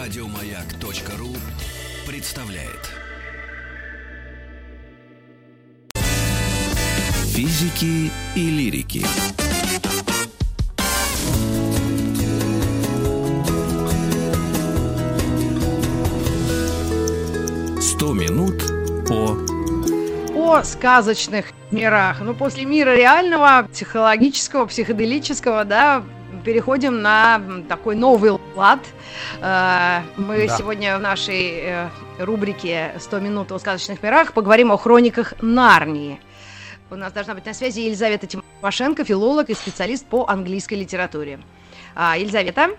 Радиомаяк.ру представляет. Физики и лирики. Сто минут по о сказочных мирах. Ну, после мира реального, психологического, психоделического, да, переходим на такой новый лад. Э, мы Да. сегодня в нашей э, рубрике «100 минут о сказочных мирах» поговорим о хрониках Нарнии. У нас должна быть на связи Елизавета Тимошенко, филолог и специалист по английской литературе. А, Елизавета?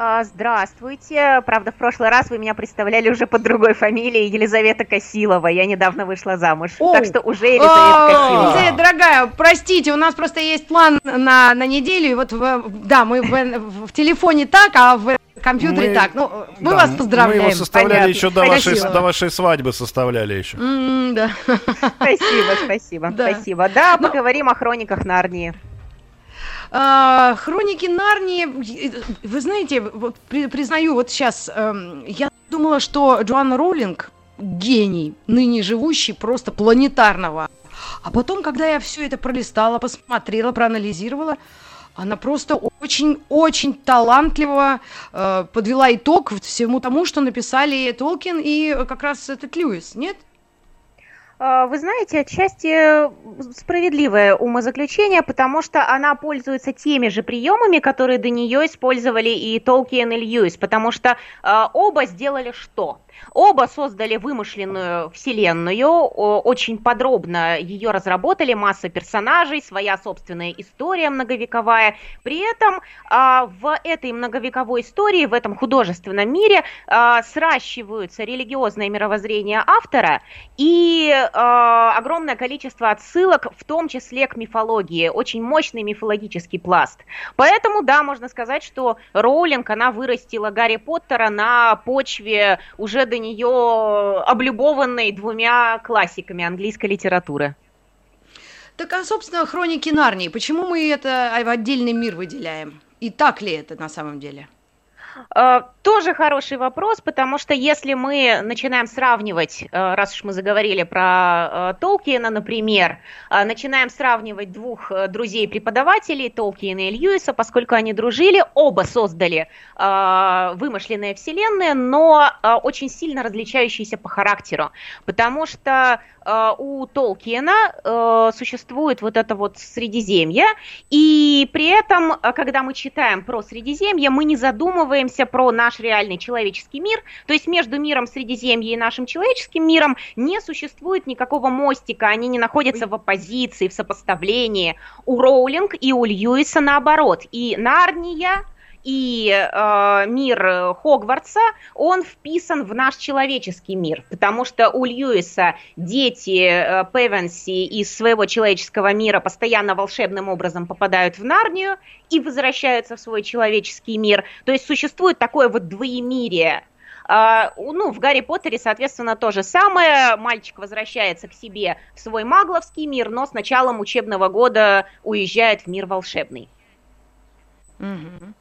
А, Здравствуйте. Правда, в прошлый раз вы меня представляли уже под другой фамилией Елизавета Косилова. Я недавно вышла замуж. О! Так что уже Елизавета О, Косилова. Елизавета, дорогая, простите, у нас просто есть план на, на неделю, и вот, в- да, мы в, в телефоне так, а в компьютере Мы- так. Ну, мы Да, вас Мы поздравляем. его составляли Понятно. еще до вашей, Спасибо. до вашей свадьбы составляли еще. М, да. Спасибо, спасибо, Да. спасибо. Да, Ну- поговорим о хрониках Нарнии. А, Хроники Нарнии, вы знаете, вот при- признаю, вот сейчас, эм, я думала, что Джоанна Роулинг гений, ныне живущий, просто планетарного. А потом, когда я все это пролистала, посмотрела, проанализировала, она просто очень-очень талантливо э, подвела итог всему тому, что написали Толкин и как раз этот Льюис, нет? А, Вы знаете, отчасти справедливое умозаключение, потому что она пользуется теми же приемами, которые до нее использовали и Толкиен, и Льюис, потому что а, оба сделали что? Оба создали вымышленную вселенную, очень подробно ее разработали, масса персонажей, своя собственная история многовековая. При этом а, в этой многовековой истории, в этом художественном мире сращиваются религиозное мировоззрение автора и огромное количество отсылок, в том числе к мифологии, очень мощный мифологический пласт. Поэтому, да, можно сказать, что Роулинг, она вырастила Гарри Поттера на почве уже до нее облюбованной двумя классиками английской литературы. Так, а, собственно, Хроники Нарнии, почему мы это в отдельный мир выделяем? И так ли это на самом деле? Э, Тоже хороший вопрос, потому что если мы начинаем сравнивать, э, раз уж мы заговорили про э, Толкиена, например, начинаем сравнивать двух друзей-преподавателей, Толкиена и Льюиса, поскольку они дружили, оба создали вымышленные вселенные, но очень сильно различающиеся по характеру, потому что у Толкиена существует вот это вот Средиземье, и при этом, когда мы читаем про Средиземье, мы не задумываемся про наш реальный человеческий мир, то есть между миром Средиземья и нашим человеческим миром не существует никакого мостика, они не находятся в оппозиции, в сопоставлении. У Роулинг и у Льюиса наоборот. И Нарния, и э, мир э, Хогвартса, он вписан в наш человеческий мир, потому что у Льюиса дети э, Певенси из своего человеческого мира постоянно волшебным образом попадают в Нарнию и возвращаются в свой человеческий мир. То есть существует такое вот двоемирие. А, ну, в Гарри Поттере, соответственно, то же самое. Мальчик возвращается к себе в свой магловский мир, но с началом учебного года уезжает в мир волшебный. Мгм.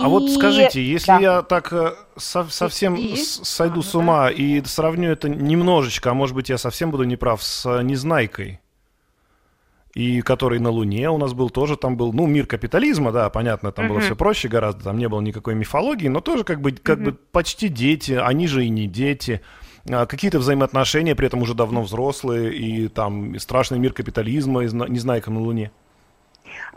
А вот скажите, если да. я так э, со- совсем И? сойду А, с ума и сравню это немножечко, а может быть я совсем буду неправ, с э, Незнайкой, и который на Луне у нас был тоже, там был, ну, мир капитализма, да, понятно, там было Мгм. все проще гораздо, там не было никакой мифологии, но тоже как бы, как бы почти дети, они же и не дети, А, какие-то взаимоотношения, при этом уже давно взрослые, и там страшный мир капитализма, и зна- Незнайка на Луне.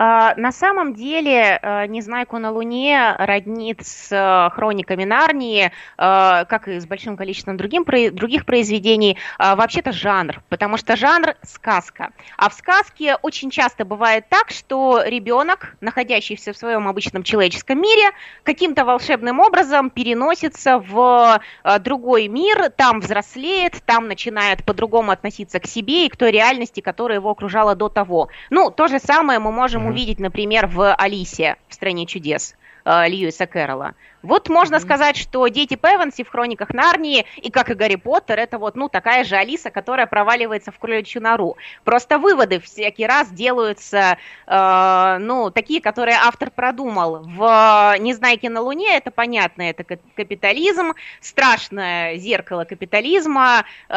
На самом деле, э, «Незнайку на Луне» роднит с э, хрониками Нарнии, э, как и с большим количеством другим, других произведений, а, вообще-то жанр, потому что жанр – сказка. А в сказке очень часто бывает так, что ребенок, находящийся в своем обычном человеческом мире, каким-то волшебным образом переносится в другой мир, там взрослеет, там начинает по-другому относиться к себе и к той реальности, которая его окружала до того. Ну, то же самое мы можем. Увидеть, например, в Алисе в стране чудес. Э, Льюиса Кэрролла. Вот можно mm-hmm. сказать, что дети Певанси в хрониках Нарнии, и как и Гарри Поттер, это вот, ну, такая же Алиса, которая проваливается в кроличью нору. Просто выводы всякий раз делаются, э, ну, такие, которые автор продумал. В «Незнайке на Луне» это понятно, это капитализм, страшное зеркало капитализма, э,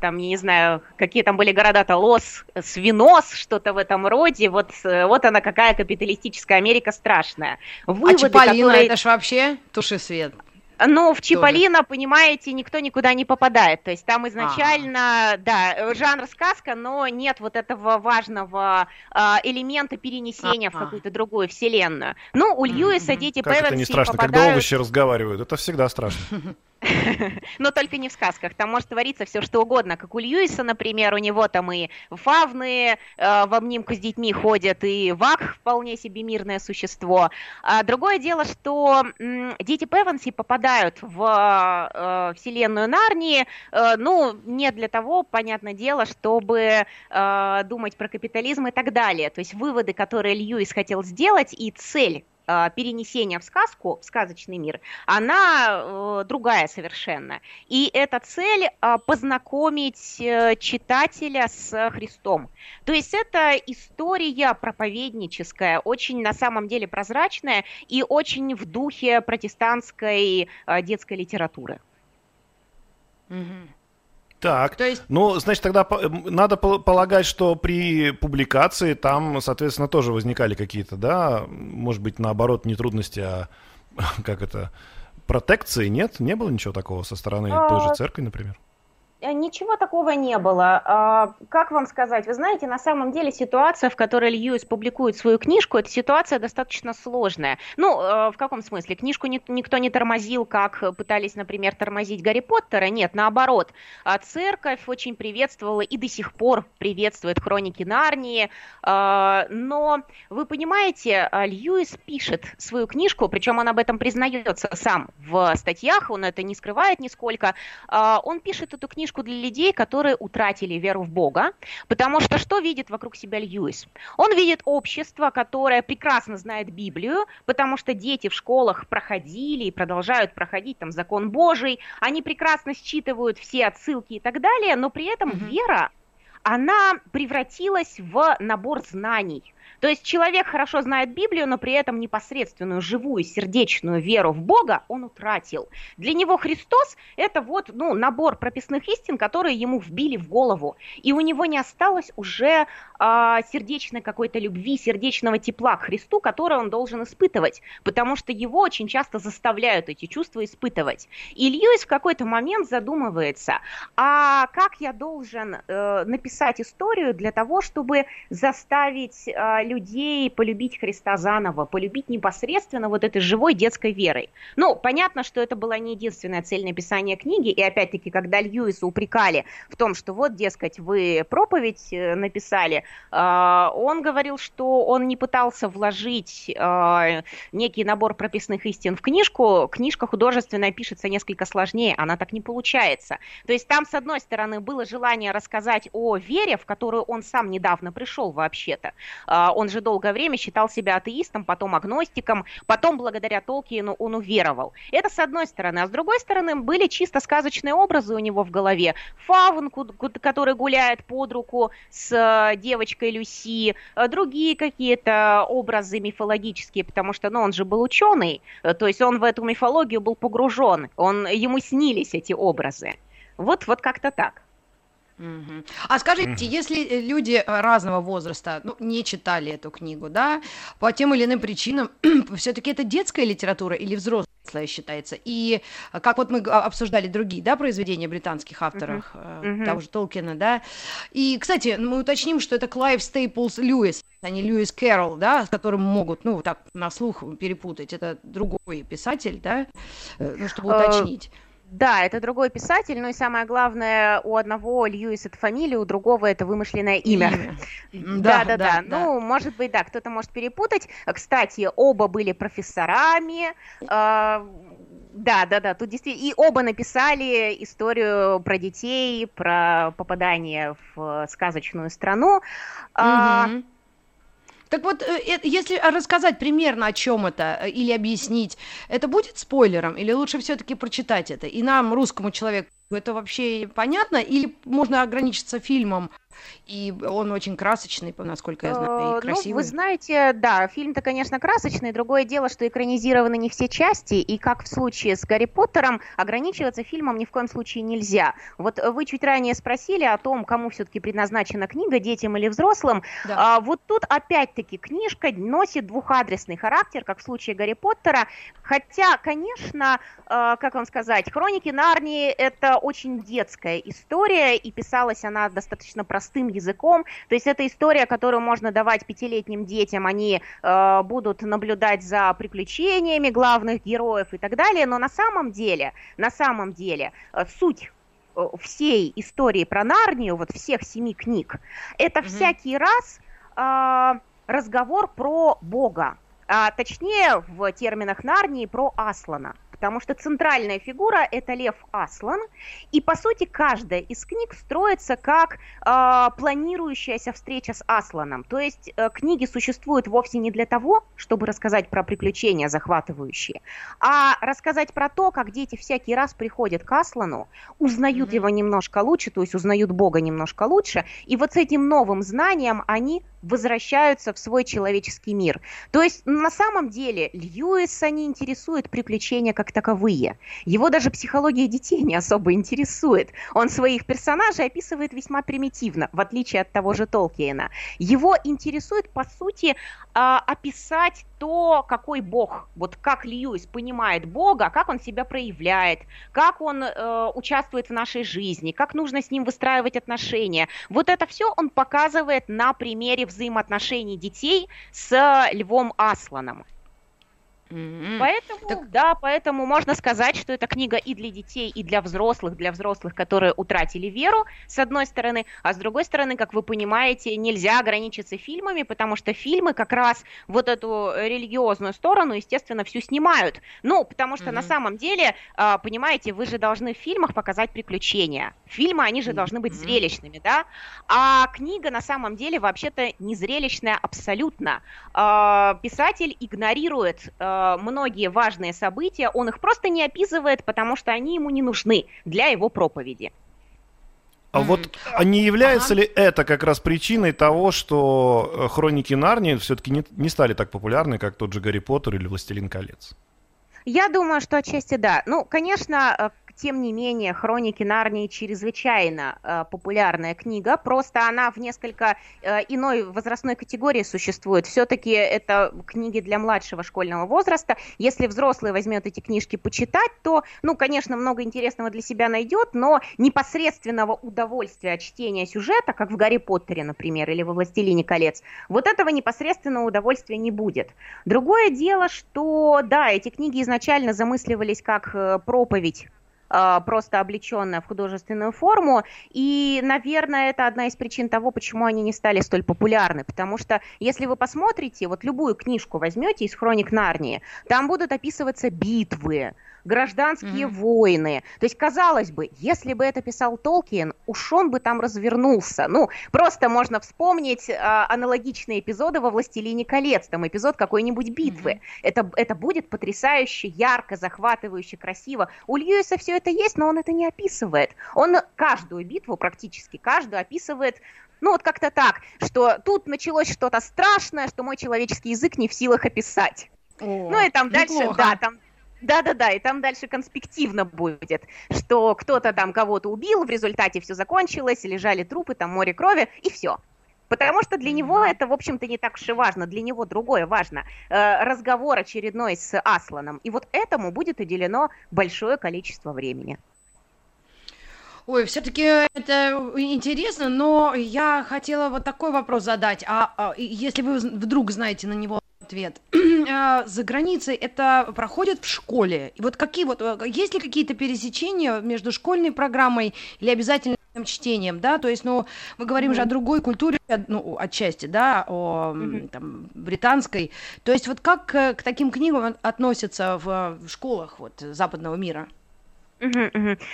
там, я не знаю, какие там были города-то, Лос, Свинос, что-то в этом роде, вот, вот она какая капиталистическая Америка страшная. А Выводы, а Чиполлино, которые... это ж вообще туши свет. Ну, в Чиполлино, понимаете, никто никуда не попадает. То есть там изначально, а. да, жанр сказка, но нет вот этого важного э, элемента перенесения А-а. в какую-то другую вселенную. Ну, у Льюиса дети Как это не страшно, попадают... когда овощи разговаривают? Это всегда страшно. Но только не в сказках. Там может твориться все что угодно. Как у Льюиса, например, у него там и фавны э, в обнимку с детьми ходят, и вак вполне себе мирное существо. А другое дело, что м, дети Певанси попадают в э, вселенную Нарнии, э, ну, не для того, понятное дело, чтобы э, думать про капитализм и так далее. То есть выводы, которые Льюис хотел сделать, и цель перенесения в сказку, в сказочный мир, она э, другая совершенно. И эта цель э, познакомить э, читателя с Христом. То есть это история проповедническая, очень на самом деле прозрачная и очень в духе протестантской э, детской литературы. Mm-hmm. Так, То есть... ну, значит, тогда надо полагать, что при публикации там, соответственно, тоже возникали какие-то, да, может быть, наоборот, не трудности, а как это, протекции, нет? Не было ничего такого со стороны а... той же церкви, например? Э, ничего такого не было. А, как вам сказать? Вы знаете, на самом деле ситуация, в которой Льюис публикует свою книжку, эта ситуация достаточно сложная. Ну, э, в каком смысле? Книжку никто не тормозил, как пытались, например, тормозить Гарри Поттера. Нет, наоборот. А церковь очень приветствовала и до сих пор приветствует хроники Нарнии. А, но, вы понимаете, Льюис пишет свою книжку, причем он об этом признается сам в статьях, он это не скрывает нисколько. Он пишет эту книжку книжку для людей, которые утратили веру в Бога, потому что что видит вокруг себя Льюис? Он видит общество, которое прекрасно знает Библию, потому что дети в школах проходили и продолжают проходить там закон Божий, они прекрасно считывают все отсылки и так далее, но при этом mm-hmm. вера, она превратилась в набор знаний. То есть человек хорошо знает Библию, но при этом непосредственную живую сердечную веру в Бога он утратил. Для него Христос это вот ну, набор прописных истин, которые ему вбили в голову. И у него не осталось уже а, сердечной какой-то любви, сердечного тепла к Христу, которое он должен испытывать, потому что его очень часто заставляют эти чувства испытывать. И Льюис в какой-то момент задумывается, а как я должен э, написать историю для того, чтобы заставить э, людей полюбить Христа заново, полюбить непосредственно вот этой живой детской верой. Ну, понятно, что это была не единственная цель написания книги, и опять-таки, когда Льюиса упрекали в том, что вот, дескать, вы проповедь э, написали, а, он говорил, что он не пытался вложить а, некий набор прописных истин в книжку, книжка художественная пишется несколько сложнее, она так не получается. То есть там, с одной стороны, было желание рассказать о вере, в которую он сам недавно пришел вообще-то, а, он же долгое время считал себя атеистом, потом агностиком, потом благодаря Толкину он уверовал. Это с одной стороны. А с другой стороны, были чисто сказочные образы у него в голове. Фавн, который гуляет под руку с э, девочкой Люси, э, другие какие-то образы мифологические, потому что ну, он же был ученый, э, то есть он в эту мифологию был погружен, он, ему снились эти образы. Вот, вот как-то так. Угу. А скажите, если э, люди э, разного возраста ну, не читали эту книгу, да, по тем или иным причинам, все-таки это детская литература или взрослая считается? И э, как вот мы обсуждали другие, да, произведения британских авторов, того же Толкина, да. И, кстати, мы уточним, что это Клайв Стейплс Льюис, а не Льюис Кэрролл, да, с которым могут, ну, так, на слух перепутать. Это другой писатель, да, ну, чтобы уточнить. Да, это другой писатель, но и самое главное, у одного Льюис это фамилия, у другого это вымышленное имя. Да, да, да. Ну, может быть, да, кто-то может перепутать. Кстати, оба были профессорами. Да, да, да, тут действительно. И оба написали историю про детей, про попадание в сказочную страну. Угу. Так вот, э, э, если рассказать примерно о чем это э, или объяснить, это будет спойлером или лучше все-таки прочитать это? И нам, русскому человеку, это вообще понятно? Или можно ограничиться фильмом? И он очень красочный, насколько я знаю, и красивый. Ну, вы знаете, да, фильм-то, конечно, красочный. Другое дело, что экранизированы не все части, и как в случае с Гарри Поттером, ограничиваться фильмом ни в коем случае нельзя. Вот вы чуть ранее спросили о том, кому все-таки предназначена книга, детям или взрослым. Да. А, вот тут опять-таки книжка носит двухадресный характер, как в случае Гарри Поттера. Хотя, конечно, э, как вам сказать, Хроники Нарнии это очень детская история, и писалась она достаточно простая простым языком. То есть это история, которую можно давать пятилетним детям, они э, будут наблюдать за приключениями главных героев и так далее. Но на самом деле, на самом деле, э, суть э, всей истории про Нарнию, вот всех семи книг, это mm-hmm. всякий раз э, разговор про Бога, а точнее в терминах Нарнии про Аслана потому что центральная фигура это Лев Аслан, и по сути каждая из книг строится как э, планирующаяся встреча с Асланом. То есть э, книги существуют вовсе не для того, чтобы рассказать про приключения захватывающие, а рассказать про то, как дети всякий раз приходят к Аслану, узнают mm-hmm. его немножко лучше, то есть узнают Бога немножко лучше, и вот с этим новым знанием они возвращаются в свой человеческий мир. То есть на самом деле Льюиса не интересует приключения как таковые. Его даже психология детей не особо интересует. Он своих персонажей описывает весьма примитивно, в отличие от того же Толкиена. Его интересует, по сути, а, описать то, какой Бог, вот как Льюис понимает Бога, как он себя проявляет, как он э, участвует в нашей жизни, как нужно с ним выстраивать отношения. Вот это все он показывает на примере взаимоотношений детей с Львом Асланом. Mm-hmm. Поэтому, так... да, поэтому можно сказать, что эта книга и для детей, и для взрослых, для взрослых, которые утратили веру, с одной стороны, а с другой стороны, как вы понимаете, нельзя ограничиться фильмами, потому что фильмы как раз вот эту религиозную сторону, естественно, всю снимают. Ну, потому что mm-hmm. на самом деле, а, понимаете, вы же должны в фильмах показать приключения. Фильмы, они же должны быть зрелищными, да? А книга на самом деле вообще-то не зрелищная абсолютно. А, писатель игнорирует а, многие важные события, он их просто не описывает, потому что они ему не нужны для его проповеди. А вот а не является ага. ли это как раз причиной того, что э, хроники Нарнии все-таки не, не стали так популярны, как тот же Гарри Поттер или Властелин колец? Я думаю, что отчасти да. Ну, конечно, э, тем не менее, «Хроники Нарнии» чрезвычайно э, популярная книга, просто она в несколько э, иной возрастной категории существует. Все-таки это книги для младшего школьного возраста. Если взрослый возьмет эти книжки почитать, то, ну, конечно, много интересного для себя найдет, но непосредственного удовольствия от чтения сюжета, как в «Гарри Поттере», например, или во «Властелине колец», вот этого непосредственного удовольствия не будет. Другое дело, что, да, эти книги изначально замысливались как э, проповедь просто облеченная в художественную форму. И, наверное, это одна из причин того, почему они не стали столь популярны. Потому что, если вы посмотрите, вот любую книжку возьмете из хроник Нарнии, там будут описываться битвы, гражданские mm-hmm. войны. То есть, казалось бы, если бы это писал Толкиен, уж он бы там развернулся. Ну, просто можно вспомнить а, аналогичные эпизоды во «Властелине колец», там эпизод какой-нибудь битвы. Mm-hmm. Это, это будет потрясающе, ярко, захватывающе, красиво. У Льюиса все это есть, но он это не описывает. Он каждую битву, практически каждую, описывает ну вот как-то так, что тут началось что-то страшное, что мой человеческий язык не в силах описать. О, ну и там неплохо. дальше, да, там да-да-да, и там дальше конспективно будет, что кто-то там кого-то убил, в результате все закончилось, лежали трупы, там море крови, и все. Потому что для него это, в общем-то, не так уж и важно. Для него другое важно. Э, разговор очередной с Асланом. И вот этому будет уделено большое количество времени. Ой, все-таки это интересно, но я хотела вот такой вопрос задать. А, а если вы вдруг знаете на него ответ. А, за границей это проходит в школе. И вот какие вот, э, есть ли какие-то пересечения между школьной программой или обязательным чтением, да, то есть, ну, мы говорим mm-hmm. же о другой культуре, ну, отчасти, да, о mm-hmm. там, британской, то есть вот как к, к таким книгам относятся в, в школах вот западного мира?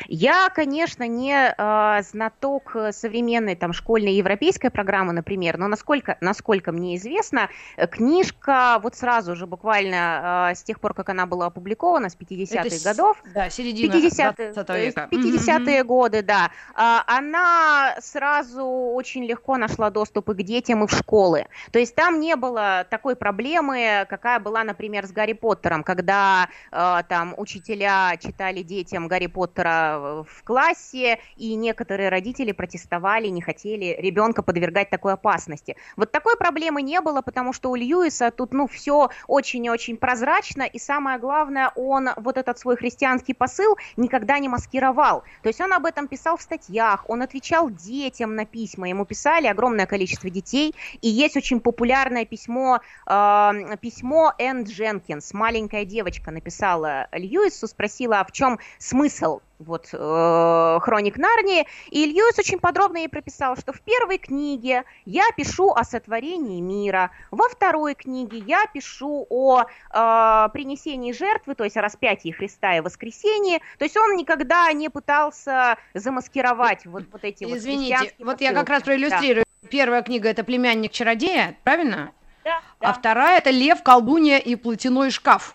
Я, конечно, не а, знаток э, современной там школьной европейской программы, например, но насколько, насколько мне известно, э, книжка вот сразу же, буквально а, с тех пор, как она была опубликована, с 50-х с- годов, Да, середина 50-е, 20 то есть века. 50-е годы, да. А, Она сразу очень легко нашла доступ и к детям, и в школы. То есть там не было такой проблемы, какая была, например, с Гарри Поттером, когда э, там учителя читали детям Гарри Поттера в классе, и некоторые родители протестовали, не хотели ребенка подвергать такой опасности. Вот такой проблемы не было, потому что у Льюиса тут, ну, все очень и очень прозрачно, и самое главное, он вот этот свой христианский посыл никогда не маскировал. То есть он об этом писал в статьях, он отвечал детям на письма, ему писали огромное количество детей, и есть очень популярное письмо, э, письмо Энн Дженкинс, маленькая девочка написала Льюису, спросила, а в чем смысл вот э, Хроник Нарнии, и Льюис очень подробно ей прописал, что в первой книге я пишу о сотворении мира, во второй книге я пишу о э, принесении жертвы, то есть о распятии Христа и воскресении, то есть он никогда не пытался замаскировать вот, вот эти вот Извините, вот я как раз проиллюстрирую. Первая книга это племянник чародея, правильно? Да, А да, вторая это лев, колдунья и платяной шкаф.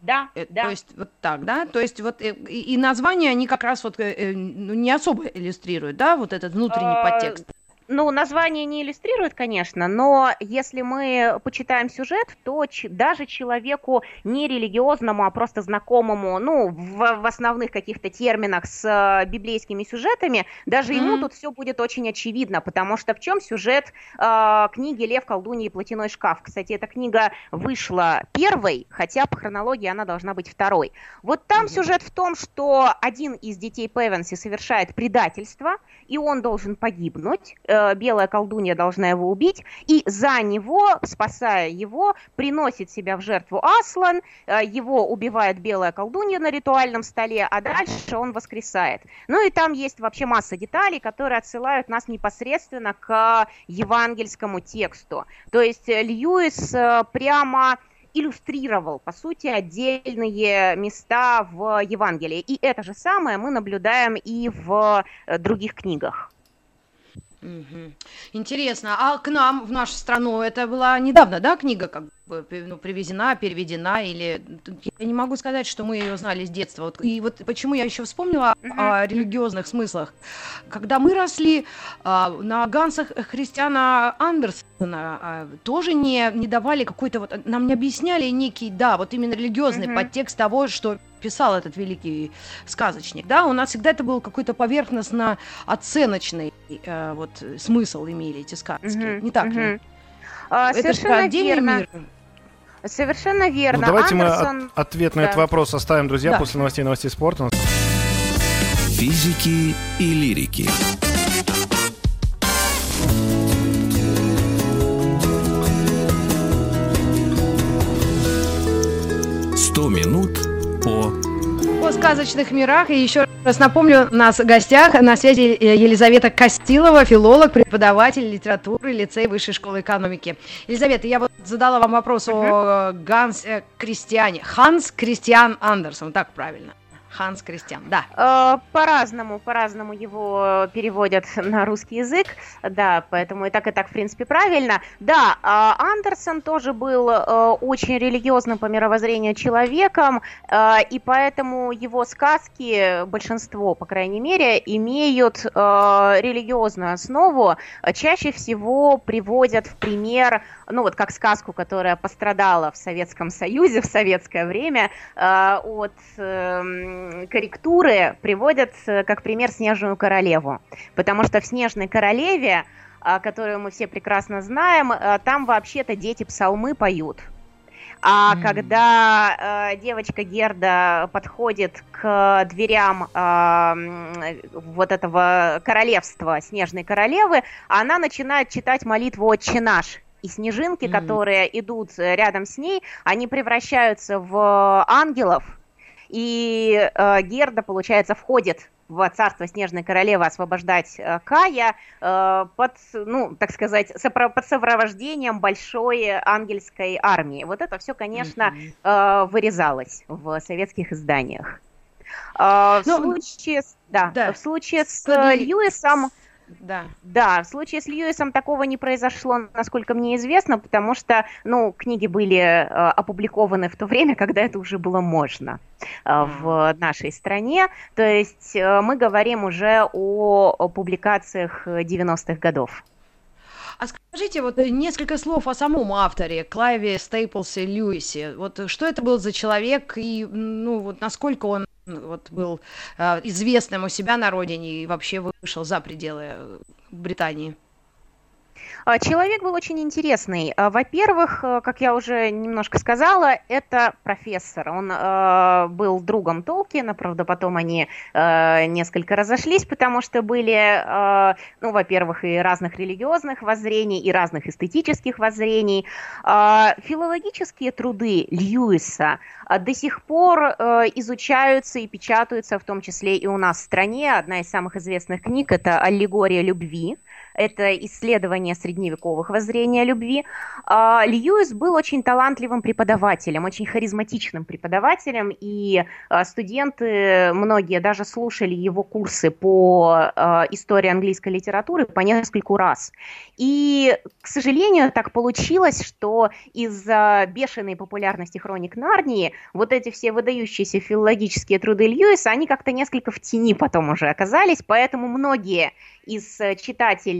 Да, Э, да. То есть вот так, да? То есть вот э, и, названия они как раз вот э, э, ну, не особо иллюстрируют, да, вот этот внутренний А, подтекст. Ну, название не иллюстрирует, конечно, но если мы почитаем сюжет, то даже человеку не религиозному, а просто знакомому, ну, в, в основных каких-то терминах с э, библейскими сюжетами, даже ему Мгм. тут все будет очень очевидно, потому что в чем сюжет э, книги «Лев, колдунья и платяной шкаф». Кстати, эта книга вышла первой, хотя по хронологии она должна быть второй. Вот там Мгм. сюжет в том, что один из детей Певенси совершает предательство, и он должен погибнуть. Э, Белая колдунья должна его убить, и за него, спасая его, приносит себя в жертву Аслан, э, его убивает белая колдунья на ритуальном столе, а дальше он воскресает. Ну и там есть вообще масса деталей, которые отсылают нас непосредственно к евангельскому тексту. То есть э, Льюис э, прямо иллюстрировал, по сути, отдельные места в Евангелии. И это же самое мы наблюдаем и в э, других книгах. Мгм. Интересно, а к нам, в нашу страну, это была недавно, да, книга как ну, привезена, переведена, или я не могу сказать, что мы ее знали с детства. Вот, и вот почему я еще вспомнила о религиозных смыслах. Когда мы росли а, на Гансах Христиана Андерсона а, тоже не, не давали какой-то вот, нам не объясняли некий, да, вот именно религиозный подтекст того, что писал этот великий сказочник, да, у нас всегда это был какой-то поверхностно оценочный э, вот смысл имели эти сказки, Мгм, не так ли? мгм. А, Это же отдельный верно. мир. Совершенно верно. Ну, давайте мы Андерсон... от- ответ на да. этот вопрос оставим, друзья, Да. после новостей новостей спорта. Физики и лирики. Сто минут по О сказочных мирах. И еще раз напомню, у нас в гостях на связи э, Елизавета Костилова, филолог, преподаватель литературы лицей Высшей школы экономики. Елизавета, я вот задала вам вопрос о Ганс э, Кристиане. Ханс Кристиан Андерсон, так правильно. Ханс Кристиан, да. Э, По-разному, по-разному его переводят на русский язык, да, поэтому и так, и так, в принципе, правильно. Да, а Андерсон тоже был э, очень религиозным по мировоззрению человеком, э, и поэтому его сказки, большинство, по крайней мере, имеют религиозную основу, Э, чаще всего приводят в пример, ну вот как сказку, которая пострадала в Советском Союзе в советское время, от эм, корректуры приводят э, как пример Снежную королеву. Потому что в Снежной королеве, а, которую мы все прекрасно знаем, э, там вообще-то дети псалмы поют. А М. когда э, девочка Герда подходит к дверям м, вот этого королевства Снежной королевы, она начинает читать молитву «Отче наш». И снежинки, Мгм. которые идут э, рядом с ней, они превращаются в ангелов, и э, Герда, получается, входит в царство Снежной Королевы освобождать э, Кая э, под, ну, так сказать, сопро- под сопровождением большой ангельской армии. Вот это все, конечно, э, вырезалось в советских изданиях. А, в ну, случае, да, да, в случае с Подли... Льюисом да. Да, в случае с Льюисом такого не произошло, насколько мне известно, потому что, ну, книги были э, опубликованы в то время, когда это уже было можно э, в нашей стране. То есть э, мы говорим уже о, о публикациях 90-х годов. А скажите вот несколько слов о самом авторе, Клайве Стейплсе Льюисе. Вот что это был за человек и, ну, вот насколько он вот был э, известным у себя на родине и вообще вышел за пределы э, Британии? А, человек был очень интересный. А, во-первых, э, как я уже немножко сказала, это профессор. Он э, был другом Толкина, правда, потом они э, несколько разошлись, потому что были, ну, во-первых, и разных религиозных воззрений, и разных эстетических воззрений. Э, филологические труды Льюиса до сих пор изучаются и печатаются, в том числе и у нас в стране. Одна из самых известных книг – это «Аллегория любви», это исследование средневековых воззрений любви. А, Льюис был очень талантливым преподавателем, очень харизматичным преподавателем, и а, студенты, многие даже слушали его курсы по а, истории английской литературы по нескольку раз. И, к сожалению, так получилось, что из-за бешеной популярности хроник Нарнии вот эти все выдающиеся филологические труды Льюиса, они как-то несколько в тени потом уже оказались, поэтому многие из э,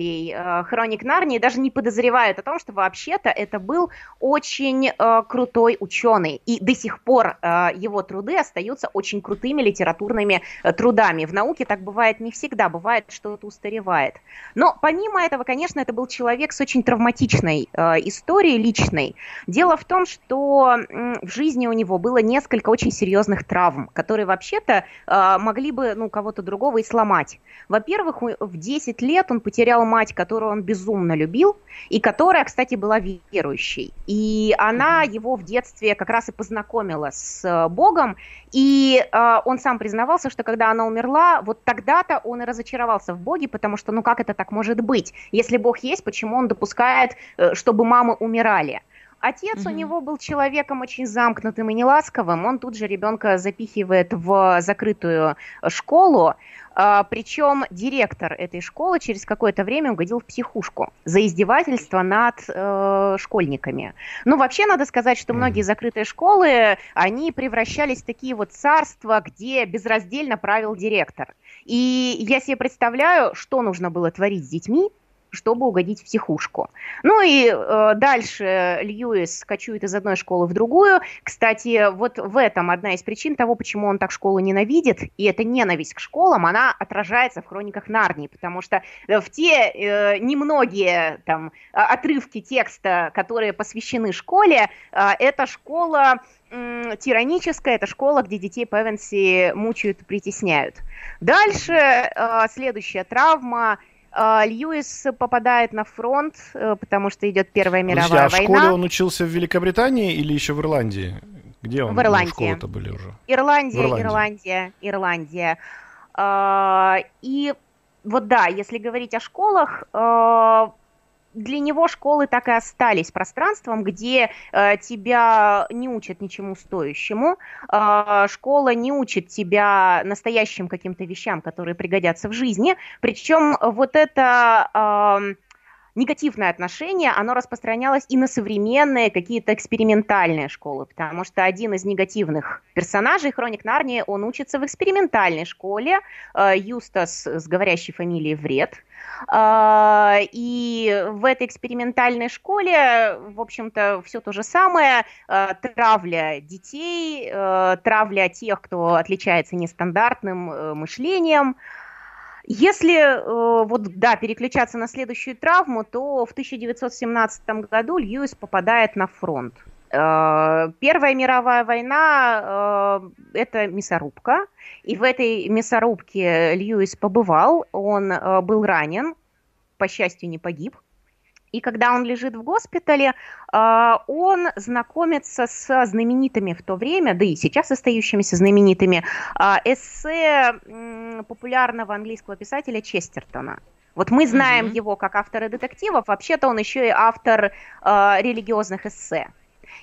читателей э, Хроник Нарнии даже не подозревают о том, что вообще-то это был очень э, крутой ученый. И до сих пор э, его труды остаются очень крутыми литературными трудами. В науке так бывает не всегда, бывает, что это устаревает. Но помимо этого, конечно, это был человек с очень травматичной историей личной. Дело в том, что в жизни у него было несколько очень серьезных травм, которые вообще-то могли бы ну, кого-то другого и сломать. Во-первых, в 10 10 лет он потерял мать, которую он безумно любил, и которая, кстати, была верующей. И она его в детстве как раз и познакомила с э, Богом, и э, он сам признавался, что когда она умерла, вот тогда-то он и разочаровался в Боге, потому что, ну как это так может быть? Если Бог есть, почему он допускает, э, чтобы мамы умирали? Отец угу. у него был человеком очень замкнутым и неласковым. Он тут же ребенка запихивает в закрытую школу. А, Причем директор этой школы через какое-то время угодил в психушку за издевательство над э, школьниками. Ну, вообще надо сказать, что многие закрытые школы, они превращались в такие вот царства, где безраздельно правил директор. И я себе представляю, что нужно было творить с детьми, чтобы угодить в психушку. Ну и э, дальше Льюис кочует из одной школы в другую. Кстати, вот в этом одна из причин того, почему он так школу ненавидит, и эта ненависть к школам, она отражается в хрониках Нарнии, потому что в те э, немногие там отрывки текста, которые посвящены школе, э, эта школа тираническая, это школа, где детей Певенси мучают притесняют. Дальше э, следующая травма Льюис попадает на фронт, э, потому что идет Первая мировая Подожди, а война. в школе он учился в Великобритании или еще в Ирландии? Где он? В Ирландии. Школы-то были уже? Ирландия, Ирландия, Ирландия. Ирландия. А, и вот да, если говорить о школах, а, для него школы так и остались пространством, где э, тебя не учат ничему стоящему, э, школа не учит тебя настоящим каким-то вещам, которые пригодятся в жизни, причем вот это... Э, негативное отношение, оно распространялось и на современные какие-то экспериментальные школы, потому что один из негативных персонажей Хроник Нарнии, он учится в экспериментальной школе, э, Юстас с говорящей фамилией Вред, а, и в этой экспериментальной школе, в общем-то, все то же самое. А, травля детей, травля тех, кто отличается нестандартным э, мышлением. Если э, вот да, переключаться на следующую травму, то в 1917 году Льюис попадает на фронт. Э, Первая мировая война э, – это мясорубка, и в этой мясорубке Льюис побывал, он был ранен, по счастью, не погиб. И когда он лежит в госпитале, он знакомится с знаменитыми в то время, да и сейчас остающимися знаменитыми, эссе популярного английского писателя Честертона. Вот мы знаем mm-hmm. его как автора детективов, вообще-то он еще и автор религиозных эссе.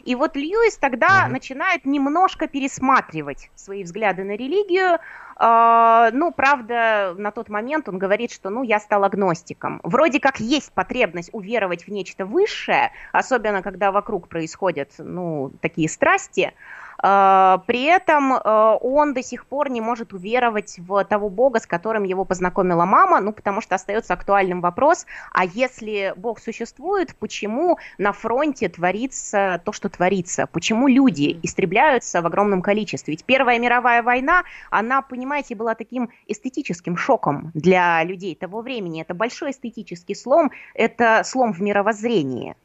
И вот Льюис тогда mm-hmm. начинает немножко пересматривать свои взгляды на религию. Э, ну, правда, на тот момент он говорит, что, ну, я стал агностиком. Вроде как есть потребность уверовать в нечто высшее, особенно когда вокруг происходят, ну, такие страсти. А, при этом а, он до сих пор не может уверовать в того Бога, с которым его познакомила мама, ну, потому что остается актуальным вопрос, а если Бог существует, почему на фронте творится то, что творится? Почему люди истребляются в огромном количестве? Ведь Первая мировая война, она, понимаете, была таким эстетическим шоком для людей того времени. Это большой эстетический слом, это слом в мировоззрении.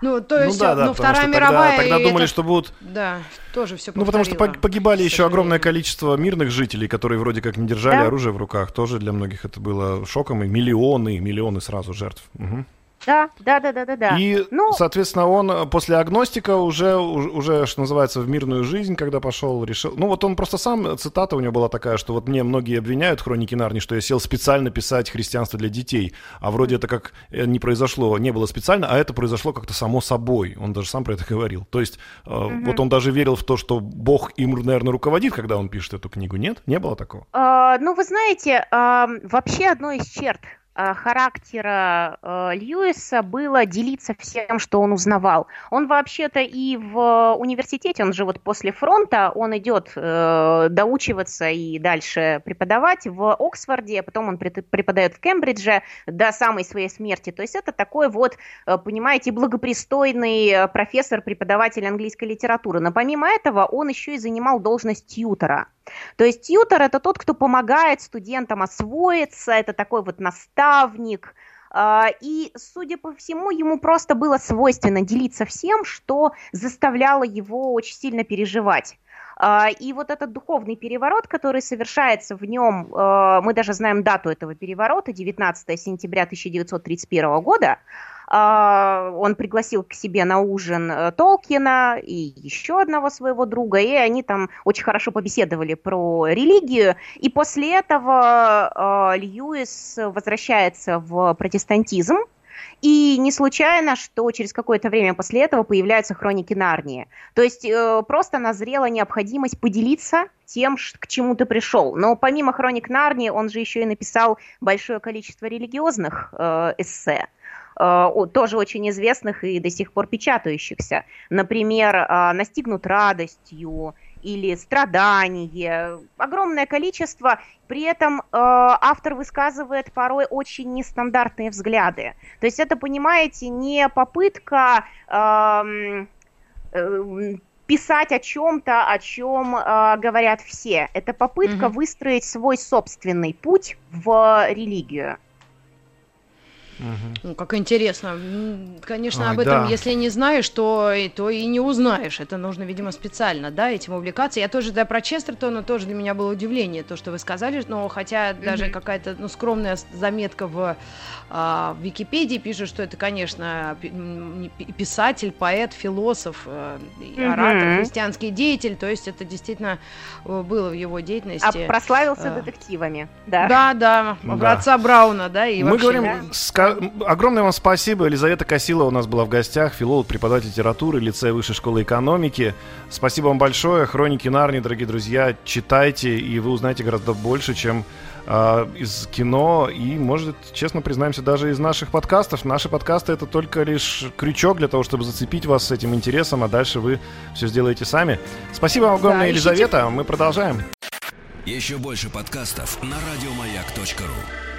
Ну, то ну есть, ну, да, да, ну, Вторая мировая... Тогда, тогда думали, это... что будут... Да, тоже все Ну, потому что погибали еще огромное количество мирных жителей, которые вроде как не держали да? оружие в руках. Тоже для многих это было шоком. И миллионы, миллионы сразу жертв. Угу. Да, да, да, да, да, да. И, ну... соответственно, он э, после агностика уже, уже, что называется, в мирную жизнь, когда пошел, решил. Ну, вот он просто сам, цитата у него была такая, что вот мне многие обвиняют хроники Нарни, что я сел специально писать христианство для детей. А вроде это как э, не произошло, не было специально, а это произошло как-то само собой. Он даже сам про это говорил. То есть, э, угу. вот он даже верил в то, что Бог им, наверное, руководит, когда он пишет эту книгу. Нет? Не было такого? А, ну, вы знаете, а, вообще одной из черт Э, характера э, Льюиса было делиться всем, что он узнавал. Он вообще-то и в университете, он же вот после фронта, он идет э, доучиваться и дальше преподавать в Оксфорде, потом он преподает в Кембридже до самой своей смерти. То есть это такой вот, понимаете, благопристойный профессор, преподаватель английской литературы. Но помимо этого он еще и занимал должность тьютора. То есть тьютор это тот, кто помогает студентам освоиться, это такой вот наставник, а, и, судя по всему, ему просто было свойственно делиться всем, что заставляло его очень сильно переживать. А, и вот этот духовный переворот, который совершается в нем, а, мы даже знаем дату этого переворота, 19 сентября 1931 года, он пригласил к себе на ужин э, Толкина и еще одного своего друга, и они там очень хорошо побеседовали про религию. И после этого а, Льюис возвращается в протестантизм, и не случайно, что через какое-то время после этого появляются хроники Нарнии. То есть э, просто назрела необходимость поделиться тем, к чему ты пришел. Но помимо хроник Нарнии, он же еще и написал большое количество религиозных э, эссе. Э, тоже очень известных и до сих пор печатающихся. Например, э, «Настигнут радостью», или страдание, огромное количество. При этом э, автор высказывает порой очень нестандартные взгляды. То есть это, понимаете, не попытка э, э, писать о чем-то, о чем э, говорят все. Это попытка угу. выстроить свой собственный путь в религию. Угу. Ну, как интересно. Конечно, Ой, об этом, да. если не знаешь, то, то и не узнаешь. Это нужно, видимо, специально, да, этим увлекаться. Я тоже, да, про Честертона тоже для меня было удивление, то, что вы сказали, но хотя угу. даже какая-то ну, скромная заметка в, а, в Википедии пишет, что это, конечно, писатель, поэт, философ, угу. оратор, христианский деятель, то есть это действительно э, было в его деятельности. А прославился а... детективами, да. Да, да, да. отца Брауна, да, и Мы вообще, говорим, да? Огромное вам спасибо. Елизавета Косила у нас была в гостях, филолог, преподаватель литературы, лицея Высшей школы экономики. Спасибо вам большое. Хроники Нарни, дорогие друзья, читайте, и вы узнаете гораздо больше, чем э, из кино и, может, честно признаемся, даже из наших подкастов. Наши подкасты это только лишь крючок для того, чтобы зацепить вас с этим интересом, а дальше вы все сделаете сами. Спасибо вам огромное, да, Елизавета. Мы продолжаем. Еще больше подкастов на радиомаяк.ру